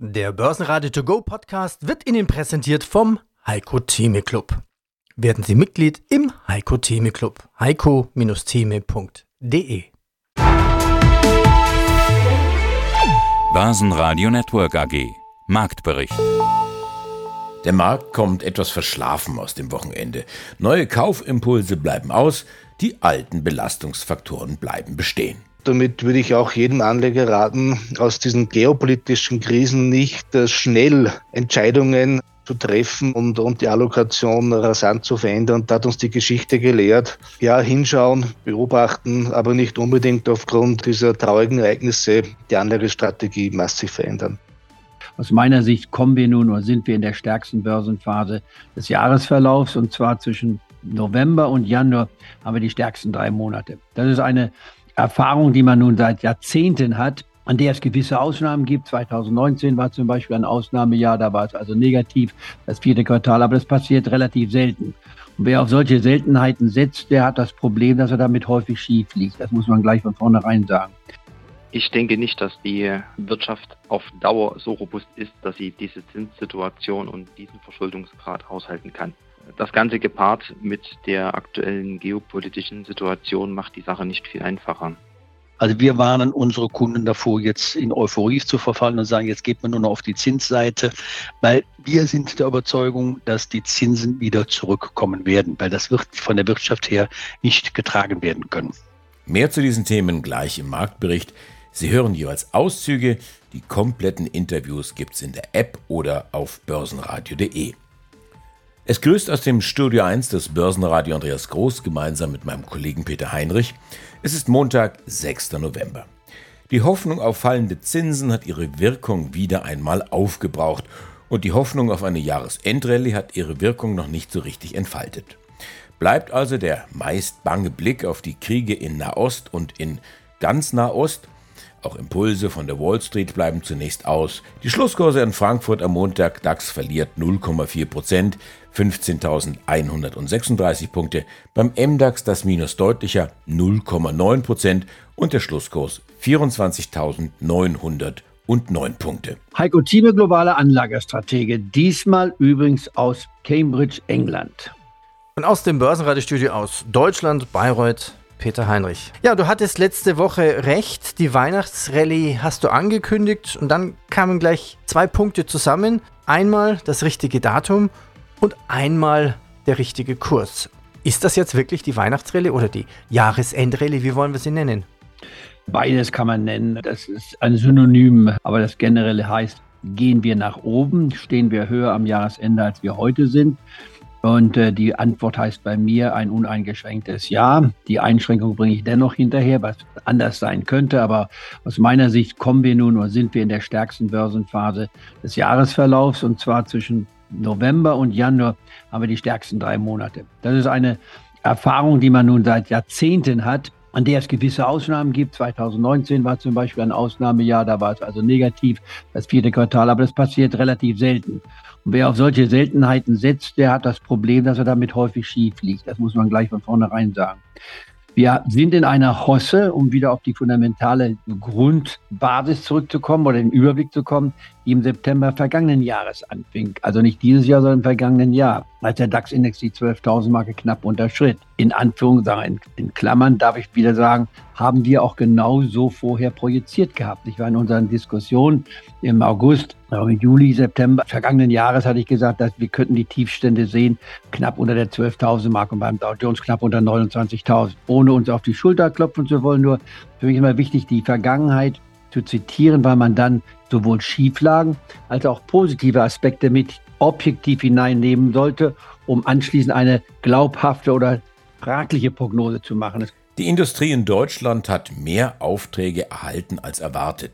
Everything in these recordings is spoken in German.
Der Börsenradio To Go Podcast wird Ihnen präsentiert vom Heiko Theme Club. Werden Sie Mitglied im Heiko Theme Club. heiko-theme.de Börsenradio Network AG Marktbericht Der Markt kommt etwas verschlafen aus dem Wochenende. Neue Kaufimpulse bleiben aus, die alten Belastungsfaktoren bleiben bestehen. Damit würde ich auch jedem Anleger raten, aus diesen geopolitischen Krisen nicht äh, schnell Entscheidungen zu treffen und, und die Allokation rasant zu verändern. Da hat uns die Geschichte gelehrt. Ja, hinschauen, beobachten, aber nicht unbedingt aufgrund dieser traurigen Ereignisse die Anlagestrategie massiv verändern. Aus meiner Sicht kommen wir nun oder sind wir in der stärksten Börsenphase des Jahresverlaufs und zwar zwischen November und Januar haben wir die stärksten drei Monate. Das ist eine Erfahrung, die man nun seit Jahrzehnten hat, an der es gewisse Ausnahmen gibt. 2019 war zum Beispiel ein Ausnahmejahr, da war es also negativ, das vierte Quartal, aber das passiert relativ selten. Und wer auf solche Seltenheiten setzt, der hat das Problem, dass er damit häufig schief liegt. Das muss man gleich von vornherein sagen. Ich denke nicht, dass die Wirtschaft auf Dauer so robust ist, dass sie diese Zinssituation und diesen Verschuldungsgrad aushalten kann. Das Ganze gepaart mit der aktuellen geopolitischen Situation macht die Sache nicht viel einfacher. Also wir warnen unsere Kunden davor, jetzt in Euphorie zu verfallen und sagen, jetzt geht man nur noch auf die Zinsseite, weil wir sind der Überzeugung, dass die Zinsen wieder zurückkommen werden, weil das wird von der Wirtschaft her nicht getragen werden können. Mehr zu diesen Themen gleich im Marktbericht. Sie hören jeweils Auszüge. Die kompletten Interviews gibt's in der App oder auf börsenradio.de. Es grüßt aus dem Studio 1 des Börsenradio Andreas Groß gemeinsam mit meinem Kollegen Peter Heinrich. Es ist Montag, 6. November. Die Hoffnung auf fallende Zinsen hat ihre Wirkung wieder einmal aufgebraucht und die Hoffnung auf eine Jahresendrallye hat ihre Wirkung noch nicht so richtig entfaltet. Bleibt also der meist bange Blick auf die Kriege in Nahost und in ganz Nahost auch Impulse von der Wall Street bleiben zunächst aus. Die Schlusskurse in Frankfurt am Montag, DAX verliert 0,4 Prozent, 15.136 Punkte. Beim MDAX das Minus deutlicher 0,9 Prozent und der Schlusskurs 24.909 Punkte. Heiko Thieme, globale Anlagestratege, diesmal übrigens aus Cambridge, England. Und aus dem Börsenradiostudio aus Deutschland, Bayreuth, Peter Heinrich. Ja, du hattest letzte Woche recht. Die Weihnachtsrallye hast du angekündigt und dann kamen gleich zwei Punkte zusammen. Einmal das richtige Datum und einmal der richtige Kurs. Ist das jetzt wirklich die Weihnachtsrallye oder die Jahresendrallye? Wie wollen wir sie nennen? Beides kann man nennen. Das ist ein Synonym, aber das generelle heißt, gehen wir nach oben, stehen wir höher am Jahresende, als wir heute sind. Und äh, die Antwort heißt bei mir ein uneingeschränktes Ja. Die Einschränkung bringe ich dennoch hinterher, was anders sein könnte. Aber aus meiner Sicht kommen wir nun oder sind wir in der stärksten Börsenphase des Jahresverlaufs. Und zwar zwischen November und Januar haben wir die stärksten drei Monate. Das ist eine Erfahrung, die man nun seit Jahrzehnten hat an der es gewisse Ausnahmen gibt. 2019 war zum Beispiel ein Ausnahmejahr, da war es also negativ, das vierte Quartal, aber das passiert relativ selten. Und wer auf solche Seltenheiten setzt, der hat das Problem, dass er damit häufig schief liegt. Das muss man gleich von vornherein sagen. Wir sind in einer Hosse, um wieder auf die fundamentale Grundbasis zurückzukommen oder den Überblick zu kommen, die im September vergangenen Jahres anfing. Also nicht dieses Jahr, sondern im vergangenen Jahr, als der DAX-Index die 12.000 Marke knapp unterschritt. In Anführungszeichen, in Klammern darf ich wieder sagen, haben wir auch genau so vorher projiziert gehabt. Ich war in unseren Diskussionen im August, im Juli, September vergangenen Jahres hatte ich gesagt, dass wir könnten die Tiefstände sehen, knapp unter der 12.000 Marke und beim Dow Jones knapp unter 29.000. Ohne uns auf die Schulter klopfen zu wollen, nur für mich immer wichtig, die Vergangenheit zu zitieren, weil man dann sowohl Schieflagen als auch positive Aspekte mit objektiv hineinnehmen sollte, um anschließend eine glaubhafte oder fragliche Prognose zu machen. Die Industrie in Deutschland hat mehr Aufträge erhalten als erwartet.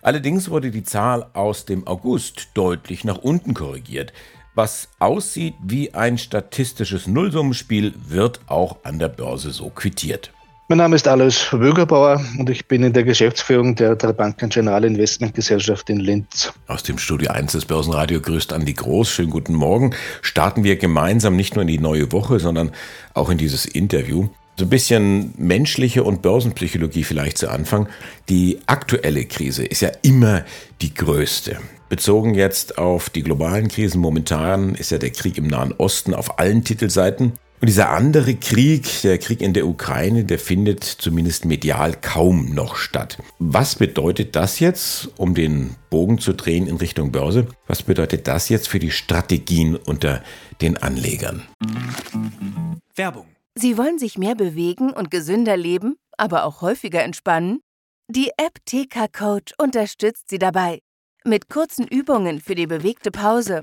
Allerdings wurde die Zahl aus dem August deutlich nach unten korrigiert. Was aussieht wie ein statistisches Nullsummenspiel, wird auch an der Börse so quittiert. Mein Name ist Alois Wögerbauer und ich bin in der Geschäftsführung der Banken General Investment Gesellschaft in Linz. Aus dem Studio 1 des Börsenradio grüßt Andi Groß. Schönen guten Morgen. Starten wir gemeinsam nicht nur in die neue Woche, sondern auch in dieses Interview. So ein bisschen menschliche und Börsenpsychologie vielleicht zu Anfang. Die aktuelle Krise ist ja immer die größte. Bezogen jetzt auf die globalen Krisen momentan ist ja der Krieg im Nahen Osten auf allen Titelseiten. Und dieser andere Krieg, der Krieg in der Ukraine, der findet zumindest medial kaum noch statt. Was bedeutet das jetzt, um den Bogen zu drehen in Richtung Börse? Was bedeutet das jetzt für die Strategien unter den Anlegern? Werbung. Sie wollen sich mehr bewegen und gesünder leben, aber auch häufiger entspannen? Die App TK Coach unterstützt Sie dabei. Mit kurzen Übungen für die bewegte Pause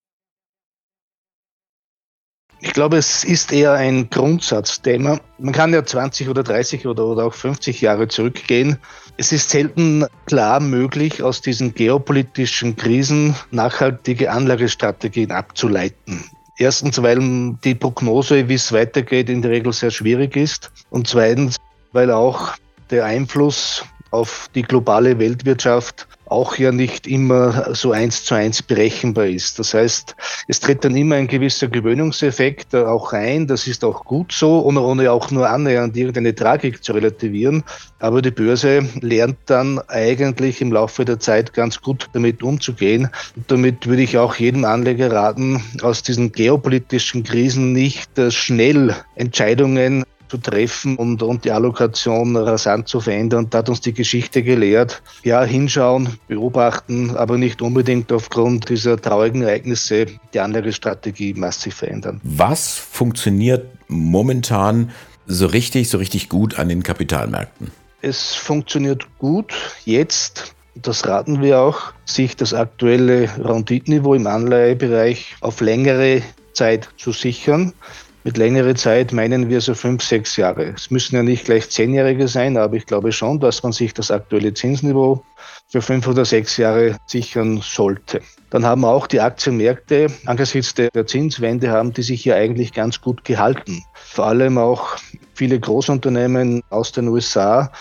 Ich glaube, es ist eher ein Grundsatzthema. Man kann ja 20 oder 30 oder, oder auch 50 Jahre zurückgehen. Es ist selten klar möglich, aus diesen geopolitischen Krisen nachhaltige Anlagestrategien abzuleiten. Erstens, weil die Prognose, wie es weitergeht, in der Regel sehr schwierig ist. Und zweitens, weil auch der Einfluss auf die globale Weltwirtschaft auch ja nicht immer so eins zu eins berechenbar ist. Das heißt, es tritt dann immer ein gewisser Gewöhnungseffekt auch ein. Das ist auch gut so, ohne, ohne auch nur annähernd irgendeine Tragik zu relativieren. Aber die Börse lernt dann eigentlich im Laufe der Zeit ganz gut damit umzugehen. Und damit würde ich auch jedem Anleger raten, aus diesen geopolitischen Krisen nicht äh, schnell Entscheidungen zu treffen und, und die Allokation rasant zu verändern. Da hat uns die Geschichte gelehrt. Ja, hinschauen, beobachten, aber nicht unbedingt aufgrund dieser traurigen Ereignisse die Anlagestrategie massiv verändern. Was funktioniert momentan so richtig, so richtig gut an den Kapitalmärkten? Es funktioniert gut jetzt das raten wir auch, sich das aktuelle Renditeniveau im Anleihebereich auf längere Zeit zu sichern. Mit längere Zeit meinen wir so fünf, sechs Jahre. Es müssen ja nicht gleich zehnjährige sein, aber ich glaube schon, dass man sich das aktuelle Zinsniveau für fünf oder sechs Jahre sichern sollte. Dann haben auch die Aktienmärkte angesichts der Zinswende haben die sich hier eigentlich ganz gut gehalten. Vor allem auch viele Großunternehmen aus den USA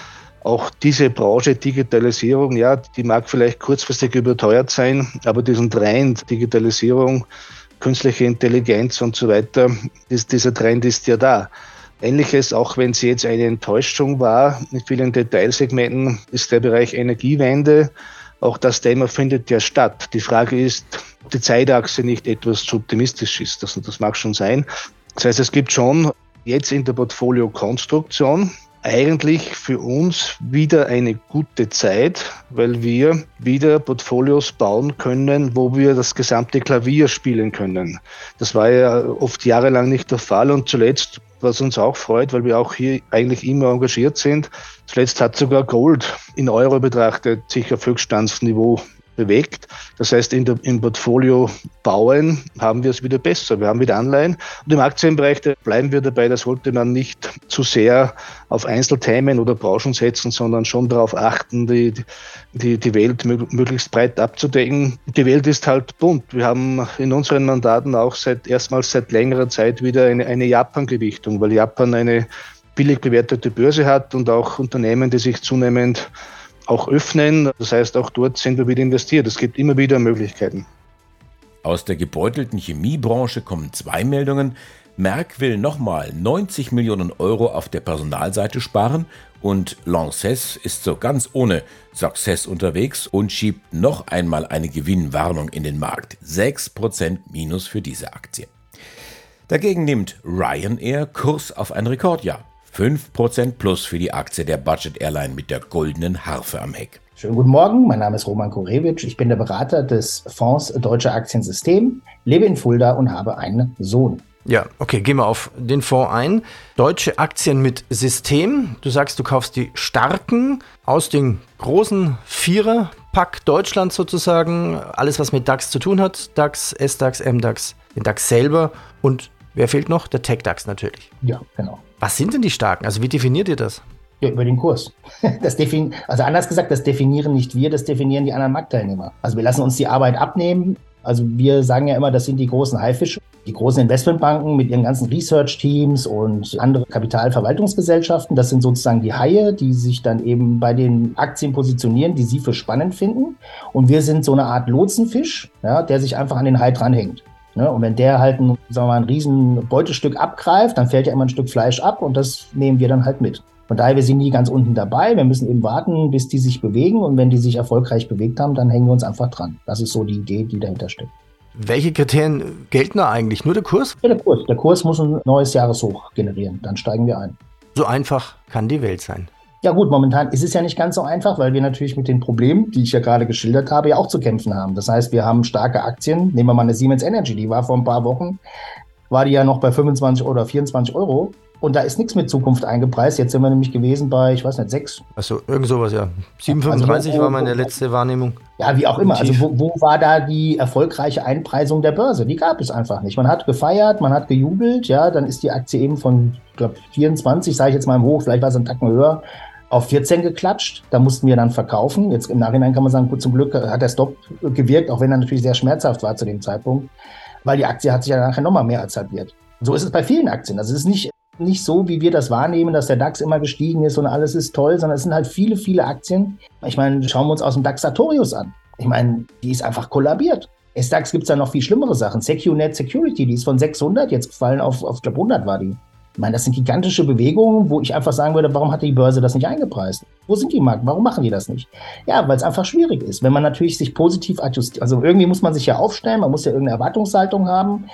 auch diese Branche Digitalisierung, ja, die mag vielleicht kurzfristig überteuert sein, aber diesen Trend Digitalisierung künstliche Intelligenz und so weiter, ist, dieser Trend ist ja da. Ähnliches, auch wenn es jetzt eine Enttäuschung war, in vielen Detailsegmenten, ist der Bereich Energiewende. Auch das Thema findet ja statt. Die Frage ist, ob die Zeitachse nicht etwas zu optimistisch ist. Das, das mag schon sein. Das heißt, es gibt schon jetzt in der Portfoliokonstruktion eigentlich für uns wieder eine gute Zeit, weil wir wieder Portfolios bauen können, wo wir das gesamte Klavier spielen können. Das war ja oft jahrelang nicht der Fall und zuletzt, was uns auch freut, weil wir auch hier eigentlich immer engagiert sind, zuletzt hat sogar Gold in Euro betrachtet sich auf Höchststandsniveau bewegt. Das heißt, der, im Portfolio bauen haben wir es wieder besser. Wir haben wieder Anleihen. Und im Aktienbereich bleiben wir dabei, da sollte man nicht zu sehr auf Einzelthemen oder Branchen setzen, sondern schon darauf achten, die, die, die Welt möglichst breit abzudecken. Die Welt ist halt bunt. Wir haben in unseren Mandaten auch seit erstmals seit längerer Zeit wieder eine, eine Japan-Gewichtung, weil Japan eine billig bewertete Börse hat und auch Unternehmen, die sich zunehmend auch öffnen. Das heißt, auch dort sind wir wieder investiert. Es gibt immer wieder Möglichkeiten. Aus der gebeutelten Chemiebranche kommen zwei Meldungen. Merck will nochmal 90 Millionen Euro auf der Personalseite sparen und Lanxess ist so ganz ohne Success unterwegs und schiebt noch einmal eine Gewinnwarnung in den Markt. 6% Minus für diese Aktie. Dagegen nimmt Ryanair Kurs auf ein Rekordjahr. 5% plus für die Aktie der Budget Airline mit der goldenen Harfe am Heck. Schönen guten Morgen, mein Name ist Roman Korewitsch. Ich bin der Berater des Fonds Deutsche Aktiensystem, lebe in Fulda und habe einen Sohn. Ja, okay, gehen wir auf den Fonds ein. Deutsche Aktien mit System. Du sagst, du kaufst die starken aus den großen Vierer-Pack Deutschland sozusagen. Alles, was mit DAX zu tun hat. DAX, SDAX, MDAX, den DAX selber. Und wer fehlt noch? Der Tech-DAX natürlich. Ja, genau. Was sind denn die starken? Also wie definiert ihr das? Ja, über den Kurs. Das defin also anders gesagt, das definieren nicht wir, das definieren die anderen Marktteilnehmer. Also wir lassen uns die Arbeit abnehmen. Also wir sagen ja immer, das sind die großen Haifische. Die großen Investmentbanken mit ihren ganzen Research-Teams und andere Kapitalverwaltungsgesellschaften, das sind sozusagen die Haie, die sich dann eben bei den Aktien positionieren, die sie für spannend finden. Und wir sind so eine Art Lotsenfisch, ja, der sich einfach an den Hai dranhängt. Ne? Und wenn der halt ein, sagen wir mal, ein riesen Beutestück abgreift, dann fällt ja immer ein Stück Fleisch ab und das nehmen wir dann halt mit. Von daher, wir sind nie ganz unten dabei. Wir müssen eben warten, bis die sich bewegen. Und wenn die sich erfolgreich bewegt haben, dann hängen wir uns einfach dran. Das ist so die Idee, die dahinter steckt. Welche Kriterien gelten da eigentlich? Nur der Kurs? Ja, der Kurs. Der Kurs muss ein neues Jahreshoch generieren. Dann steigen wir ein. So einfach kann die Welt sein. Ja gut, momentan ist es ja nicht ganz so einfach, weil wir natürlich mit den Problemen, die ich ja gerade geschildert habe, ja auch zu kämpfen haben. Das heißt, wir haben starke Aktien. Nehmen wir mal eine Siemens Energy, die war vor ein paar Wochen, war die ja noch bei 25 oder 24 Euro. Und da ist nichts mit Zukunft eingepreist. Jetzt sind wir nämlich gewesen bei, ich weiß nicht, sechs. Also irgend sowas, ja. 7,35 also, war meine letzte Wahrnehmung. Ja, wie auch immer. Also wo, wo, war da die erfolgreiche Einpreisung der Börse? Die gab es einfach nicht. Man hat gefeiert, man hat gejubelt, ja, dann ist die Aktie eben von, ich glaube, 24, sage ich jetzt mal im Hoch, vielleicht war es ein Tacken höher, auf 14 geklatscht. Da mussten wir dann verkaufen. Jetzt im Nachhinein kann man sagen, gut, zum Glück hat der Stop gewirkt, auch wenn er natürlich sehr schmerzhaft war zu dem Zeitpunkt, weil die Aktie hat sich ja nachher nochmal mehr als halbiert. So ist es bei vielen Aktien. Also es ist nicht nicht so, wie wir das wahrnehmen, dass der DAX immer gestiegen ist und alles ist toll, sondern es sind halt viele, viele Aktien. Ich meine, schauen wir uns aus dem DAX Sartorius an. Ich meine, die ist einfach kollabiert. S-DAX gibt es da noch viel schlimmere Sachen. SecuNet Security, die ist von 600 jetzt gefallen auf, auf ich glaube 100 war die. Ich meine, das sind gigantische Bewegungen, wo ich einfach sagen würde, warum hat die Börse das nicht eingepreist? Wo sind die Marken? Warum machen die das nicht? Ja, weil es einfach schwierig ist. Wenn man natürlich sich positiv adjustiert, also irgendwie muss man sich ja aufstellen, man muss ja irgendeine Erwartungshaltung haben.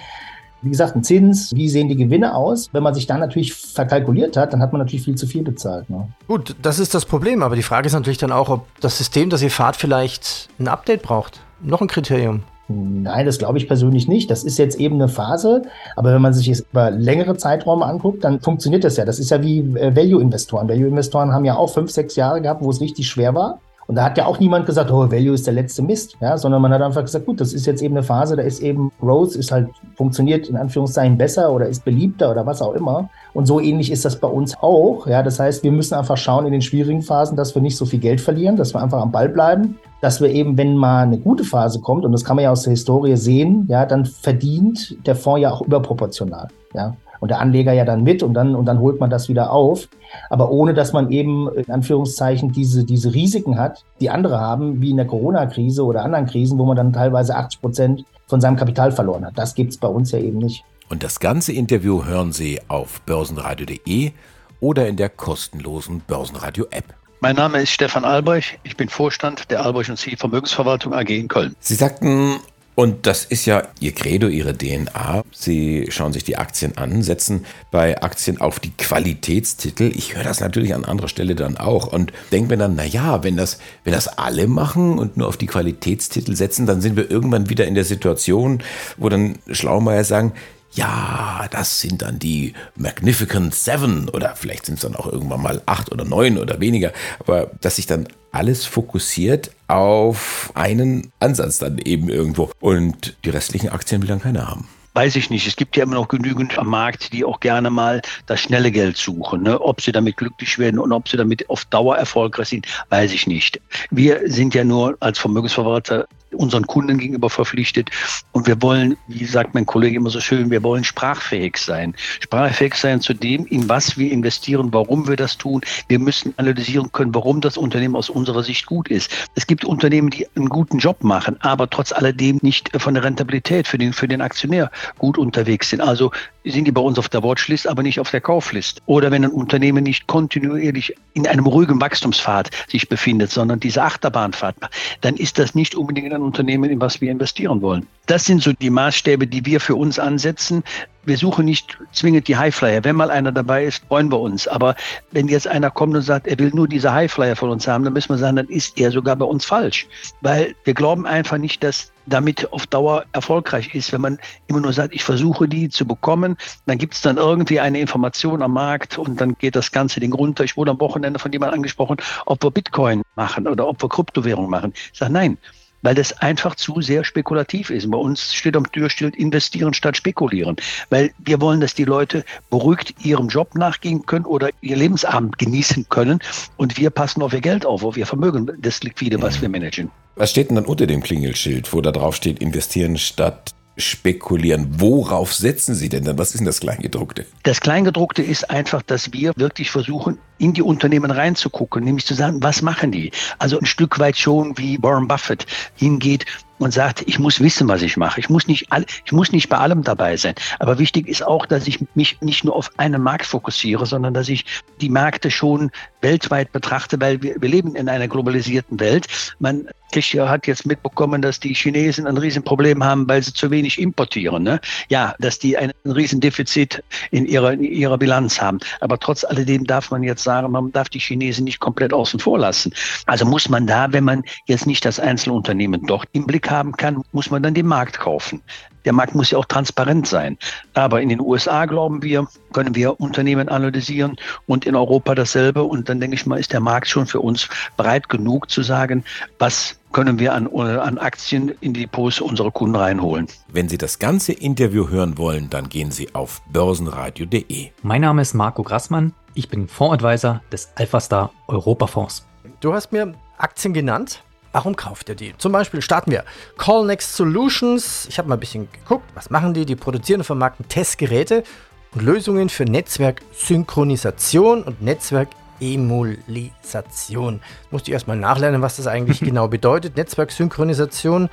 Wie gesagt, ein Zins, wie sehen die Gewinne aus? Wenn man sich dann natürlich verkalkuliert hat, dann hat man natürlich viel zu viel bezahlt. Ne? Gut, das ist das Problem, aber die Frage ist natürlich dann auch, ob das System, das ihr fahrt, vielleicht ein Update braucht. Noch ein Kriterium. Nein, das glaube ich persönlich nicht. Das ist jetzt eben eine Phase, aber wenn man sich es über längere Zeiträume anguckt, dann funktioniert das ja. Das ist ja wie äh, Value-Investoren. Value-Investoren haben ja auch fünf, sechs Jahre gehabt, wo es richtig schwer war. Und da hat ja auch niemand gesagt, oh, Value ist der letzte Mist, ja, sondern man hat einfach gesagt, gut, das ist jetzt eben eine Phase, da ist eben Growth, ist halt, funktioniert in Anführungszeichen besser oder ist beliebter oder was auch immer. Und so ähnlich ist das bei uns auch, ja. Das heißt, wir müssen einfach schauen in den schwierigen Phasen, dass wir nicht so viel Geld verlieren, dass wir einfach am Ball bleiben, dass wir eben, wenn mal eine gute Phase kommt, und das kann man ja aus der Historie sehen, ja, dann verdient der Fonds ja auch überproportional, ja und der Anleger ja dann mit und dann, und dann holt man das wieder auf. Aber ohne, dass man eben in Anführungszeichen diese, diese Risiken hat, die andere haben, wie in der Corona-Krise oder anderen Krisen, wo man dann teilweise 80 Prozent von seinem Kapital verloren hat. Das gibt es bei uns ja eben nicht. Und das ganze Interview hören Sie auf börsenradio.de oder in der kostenlosen Börsenradio-App. Mein Name ist Stefan Albrecht. Ich bin Vorstand der Albrecht und Ziel Vermögensverwaltung AG in Köln. Sie sagten, und das ist ja Ihr Credo, Ihre DNA. Sie schauen sich die Aktien an, setzen bei Aktien auf die Qualitätstitel. Ich höre das natürlich an anderer Stelle dann auch und denke mir dann, naja, wenn das, wenn das alle machen und nur auf die Qualitätstitel setzen, dann sind wir irgendwann wieder in der Situation, wo dann Schlaumeier sagen, ja, das sind dann die Magnificent Seven oder vielleicht sind es dann auch irgendwann mal acht oder neun oder weniger, aber dass sich dann alles fokussiert auf einen Ansatz dann eben irgendwo und die restlichen Aktien will dann keiner haben. Weiß ich nicht. Es gibt ja immer noch genügend am Markt, die auch gerne mal das schnelle Geld suchen. Ne? Ob sie damit glücklich werden und ob sie damit auf Dauer erfolgreich sind, weiß ich nicht. Wir sind ja nur als Vermögensverwalter unseren Kunden gegenüber verpflichtet. Und wir wollen, wie sagt mein Kollege immer so schön, wir wollen sprachfähig sein. Sprachfähig sein zu dem, in was wir investieren, warum wir das tun. Wir müssen analysieren können, warum das Unternehmen aus unserer Sicht gut ist. Es gibt Unternehmen, die einen guten Job machen, aber trotz alledem nicht von der Rentabilität für den, für den Aktionär gut unterwegs sind. Also sind die bei uns auf der Watchlist, aber nicht auf der Kauflist. Oder wenn ein Unternehmen nicht kontinuierlich in einem ruhigen Wachstumspfad sich befindet, sondern diese Achterbahnfahrt, dann ist das nicht unbedingt ein Unternehmen, in was wir investieren wollen. Das sind so die Maßstäbe, die wir für uns ansetzen. Wir suchen nicht zwingend die Highflyer. Wenn mal einer dabei ist, freuen wir uns. Aber wenn jetzt einer kommt und sagt, er will nur diese Highflyer von uns haben, dann müssen wir sagen, dann ist er sogar bei uns falsch. Weil wir glauben einfach nicht, dass damit auf Dauer erfolgreich ist. Wenn man immer nur sagt, ich versuche die zu bekommen, dann gibt es dann irgendwie eine Information am Markt und dann geht das Ganze den runter. Ich wurde am Wochenende von jemandem angesprochen, ob wir Bitcoin machen oder ob wir Kryptowährung machen. Ich sage, nein, weil das einfach zu sehr spekulativ ist. Bei uns steht am Türschild investieren statt spekulieren, weil wir wollen, dass die Leute beruhigt ihrem Job nachgehen können oder ihr Lebensabend genießen können und wir passen auf ihr Geld auf, auf ihr Vermögen, das Liquide, was wir managen. Was steht denn dann unter dem Klingelschild, wo da drauf steht, investieren statt spekulieren. Worauf setzen Sie denn dann? Was ist denn das Kleingedruckte? Das Kleingedruckte ist einfach, dass wir wirklich versuchen, in die Unternehmen reinzugucken, nämlich zu sagen, was machen die? Also ein Stück weit schon wie Warren Buffett hingeht und sagt, ich muss wissen, was ich mache. Ich muss nicht, all, ich muss nicht bei allem dabei sein. Aber wichtig ist auch, dass ich mich nicht nur auf einen Markt fokussiere, sondern dass ich die Märkte schon weltweit betrachte, weil wir, wir leben in einer globalisierten Welt. Man Tischer hat jetzt mitbekommen, dass die Chinesen ein Riesenproblem haben, weil sie zu wenig importieren. Ne? Ja, dass die ein Riesendefizit in ihrer, in ihrer Bilanz haben. Aber trotz alledem darf man jetzt sagen, man darf die Chinesen nicht komplett außen vor lassen. Also muss man da, wenn man jetzt nicht das Einzelunternehmen dort im Blick haben kann, muss man dann den Markt kaufen. Der Markt muss ja auch transparent sein. Aber in den USA, glauben wir, können wir Unternehmen analysieren und in Europa dasselbe. Und dann denke ich mal, ist der Markt schon für uns breit genug zu sagen, was können wir an, an Aktien in die Depots unserer Kunden reinholen. Wenn Sie das ganze Interview hören wollen, dann gehen Sie auf börsenradio.de. Mein Name ist Marco Grassmann. Ich bin Fondsadvisor des Alphastar Europafonds. Du hast mir Aktien genannt. Warum kauft ihr die? Zum Beispiel starten wir Callnext Solutions. Ich habe mal ein bisschen geguckt, was machen die? Die produzieren und vermarkten Testgeräte und Lösungen für Netzwerksynchronisation und Netzwerkemulisation. Musste ich erstmal nachlernen, was das eigentlich genau bedeutet. Netzwerksynchronisation.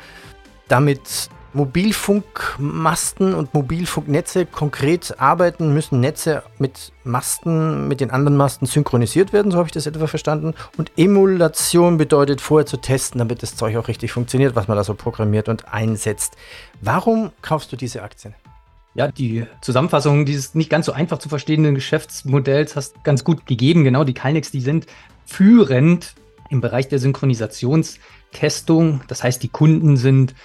Damit Mobilfunkmasten und Mobilfunknetze konkret arbeiten, müssen Netze mit Masten, mit den anderen Masten synchronisiert werden, so habe ich das etwa verstanden. Und Emulation bedeutet vorher zu testen, damit das Zeug auch richtig funktioniert, was man da so programmiert und einsetzt. Warum kaufst du diese Aktien? Ja, die Zusammenfassung dieses nicht ganz so einfach zu verstehenden Geschäftsmodells hast ganz gut gegeben. Genau, die Calnex, die sind führend im Bereich der Synchronisationskästung. Das heißt, die Kunden sind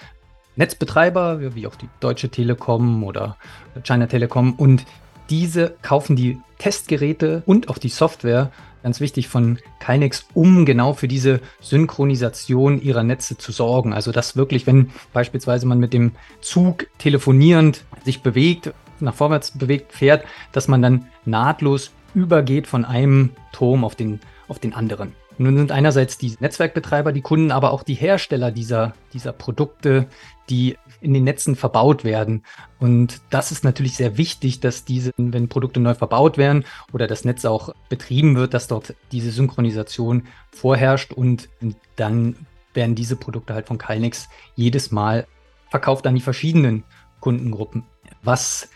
Netzbetreiber, wie auch die Deutsche Telekom oder China Telekom. Und diese kaufen die Testgeräte und auch die Software, ganz wichtig, von Kynex, um genau für diese Synchronisation ihrer Netze zu sorgen. Also dass wirklich, wenn beispielsweise man mit dem Zug telefonierend sich bewegt, nach vorwärts bewegt fährt, dass man dann nahtlos übergeht von einem Turm auf den, auf den anderen. Nun sind einerseits die Netzwerkbetreiber die Kunden, aber auch die Hersteller dieser, dieser Produkte, die in den Netzen verbaut werden. Und das ist natürlich sehr wichtig, dass diese, wenn Produkte neu verbaut werden oder das Netz auch betrieben wird, dass dort diese Synchronisation vorherrscht und dann werden diese Produkte halt von Calnix jedes Mal verkauft an die verschiedenen Kundengruppen. Was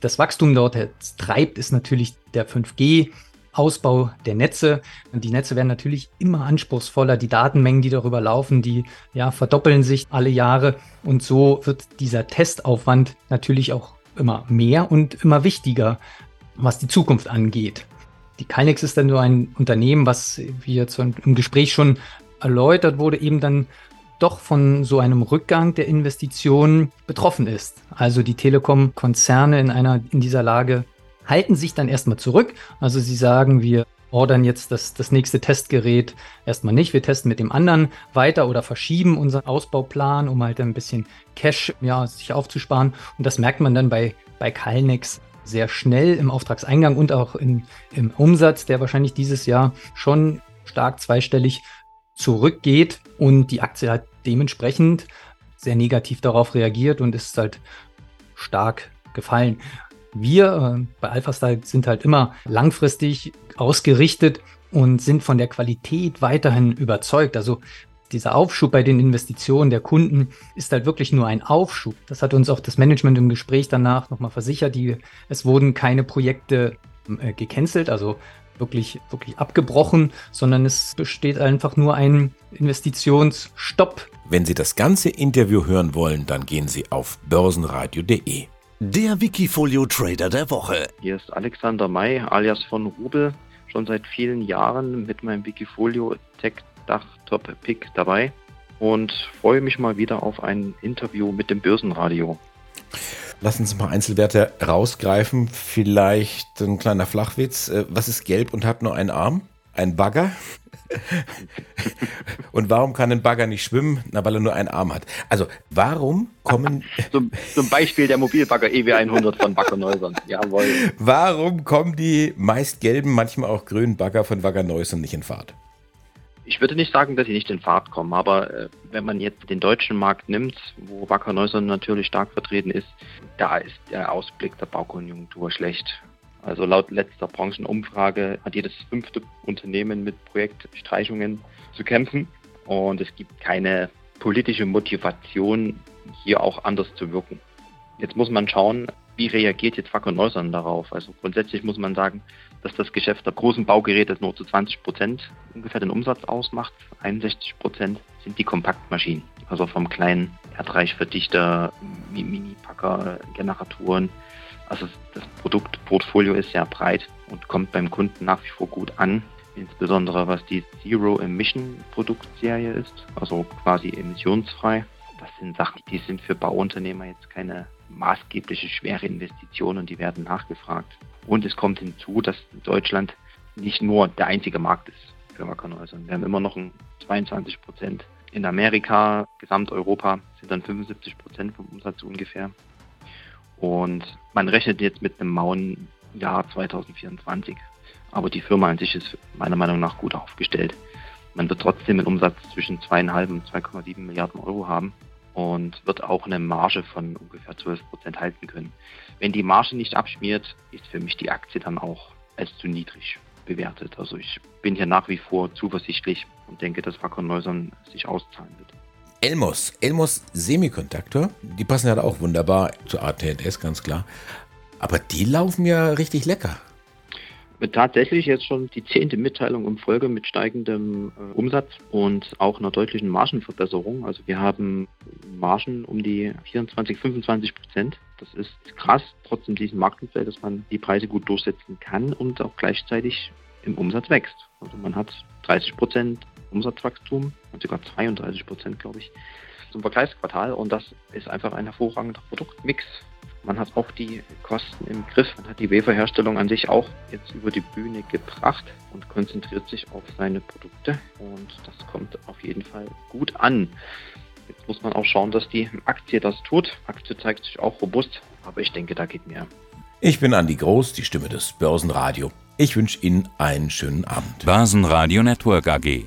das Wachstum dort treibt, ist natürlich der 5G Ausbau der Netze. Die Netze werden natürlich immer anspruchsvoller. Die Datenmengen, die darüber laufen, die ja, verdoppeln sich alle Jahre. Und so wird dieser Testaufwand natürlich auch immer mehr und immer wichtiger, was die Zukunft angeht. Die Kynex ist dann nur ein Unternehmen, was, wie jetzt im Gespräch schon erläutert wurde, eben dann doch von so einem Rückgang der Investitionen betroffen ist. Also die Telekom-Konzerne in in dieser Lage halten sich dann erstmal zurück. Also sie sagen, wir ordern jetzt das, das nächste Testgerät erstmal nicht. Wir testen mit dem anderen weiter oder verschieben unseren Ausbauplan, um halt ein bisschen Cash ja, sich aufzusparen. Und das merkt man dann bei, bei Calnex sehr schnell im Auftragseingang und auch in, im Umsatz, der wahrscheinlich dieses Jahr schon stark zweistellig zurückgeht und die Aktie hat dementsprechend sehr negativ darauf reagiert und ist halt stark gefallen. Wir äh, bei AlphaStyle sind halt immer langfristig ausgerichtet und sind von der Qualität weiterhin überzeugt. Also dieser Aufschub bei den Investitionen der Kunden ist halt wirklich nur ein Aufschub. Das hat uns auch das Management im Gespräch danach nochmal versichert. Die, es wurden keine Projekte äh, gecancelt, also wirklich, wirklich abgebrochen, sondern es besteht einfach nur ein Investitionsstopp. Wenn Sie das ganze Interview hören wollen, dann gehen Sie auf börsenradio.de. Der Wikifolio Trader der Woche. Hier ist Alexander May alias von Rubel, schon seit vielen Jahren mit meinem Wikifolio Tech Dach Top Pick dabei und freue mich mal wieder auf ein Interview mit dem Börsenradio. Lass uns mal Einzelwerte rausgreifen. Vielleicht ein kleiner Flachwitz. Äh, was ist gelb und hat nur einen Arm? Ein Bagger? Und warum kann ein Bagger nicht schwimmen? Na, weil er nur einen Arm hat. Also, warum kommen. Zum, zum Beispiel der Mobilbagger EW100 von Baggerneusern. Jawohl. Warum kommen die meist gelben, manchmal auch grünen Bagger von Baggerneusern nicht in Fahrt? Ich würde nicht sagen, dass sie nicht in Fahrt kommen, aber äh, wenn man jetzt den deutschen Markt nimmt, wo Wacker Neusern natürlich stark vertreten ist, da ist der Ausblick der Baukonjunktur schlecht. Also laut letzter Branchenumfrage hat jedes fünfte Unternehmen mit Projektstreichungen zu kämpfen und es gibt keine politische Motivation, hier auch anders zu wirken. Jetzt muss man schauen, wie reagiert jetzt Wacker Neusern darauf? Also grundsätzlich muss man sagen, dass das Geschäft der großen Baugeräte nur zu 20 Prozent ungefähr den Umsatz ausmacht. 61 Prozent sind die Kompaktmaschinen. Also vom kleinen Erdreichverdichter, Mini-Packer, Generatoren. Also das Produktportfolio ist sehr breit und kommt beim Kunden nach wie vor gut an. Insbesondere was die Zero Emission Produktserie ist, also quasi emissionsfrei. Das sind Sachen, die sind für Bauunternehmer jetzt keine maßgebliche schwere Investition und die werden nachgefragt. Und es kommt hinzu, dass Deutschland nicht nur der einzige Markt ist für Wackerhäuser. Wir haben immer noch ein 22 Prozent. In Amerika, Gesamteuropa sind dann 75 Prozent vom Umsatz ungefähr. Und man rechnet jetzt mit einem mauen Jahr 2024. Aber die Firma an sich ist meiner Meinung nach gut aufgestellt. Man wird trotzdem einen Umsatz zwischen 2,5 und 2,7 Milliarden Euro haben und wird auch eine Marge von ungefähr 12 Prozent halten können. Wenn die Marge nicht abschmiert, ist für mich die Aktie dann auch als zu niedrig bewertet. Also ich bin hier nach wie vor zuversichtlich und denke, dass Wacker Neusern sich auszahlen wird. Elmos, Elmos Semiconductor, die passen ja auch wunderbar zu AT&S, ganz klar. Aber die laufen ja richtig lecker tatsächlich jetzt schon die zehnte Mitteilung in Folge mit steigendem äh, Umsatz und auch einer deutlichen Margenverbesserung. Also wir haben Margen um die 24, 25 Prozent. Das ist krass, trotzdem diesem Marktumfeld, dass man die Preise gut durchsetzen kann und auch gleichzeitig im Umsatz wächst. Also man hat 30 Prozent Umsatzwachstum und sogar 32 Prozent, glaube ich, zum Vergleichsquartal und das ist einfach ein hervorragender Produktmix man hat auch die Kosten im Griff. Man hat die Waferherstellung an sich auch jetzt über die Bühne gebracht und konzentriert sich auf seine Produkte. Und das kommt auf jeden Fall gut an. Jetzt muss man auch schauen, dass die Aktie das tut. Die Aktie zeigt sich auch robust, aber ich denke, da geht mehr. Ich bin Andi Groß, die Stimme des Börsenradio. Ich wünsche Ihnen einen schönen Abend. Börsenradio Network AG.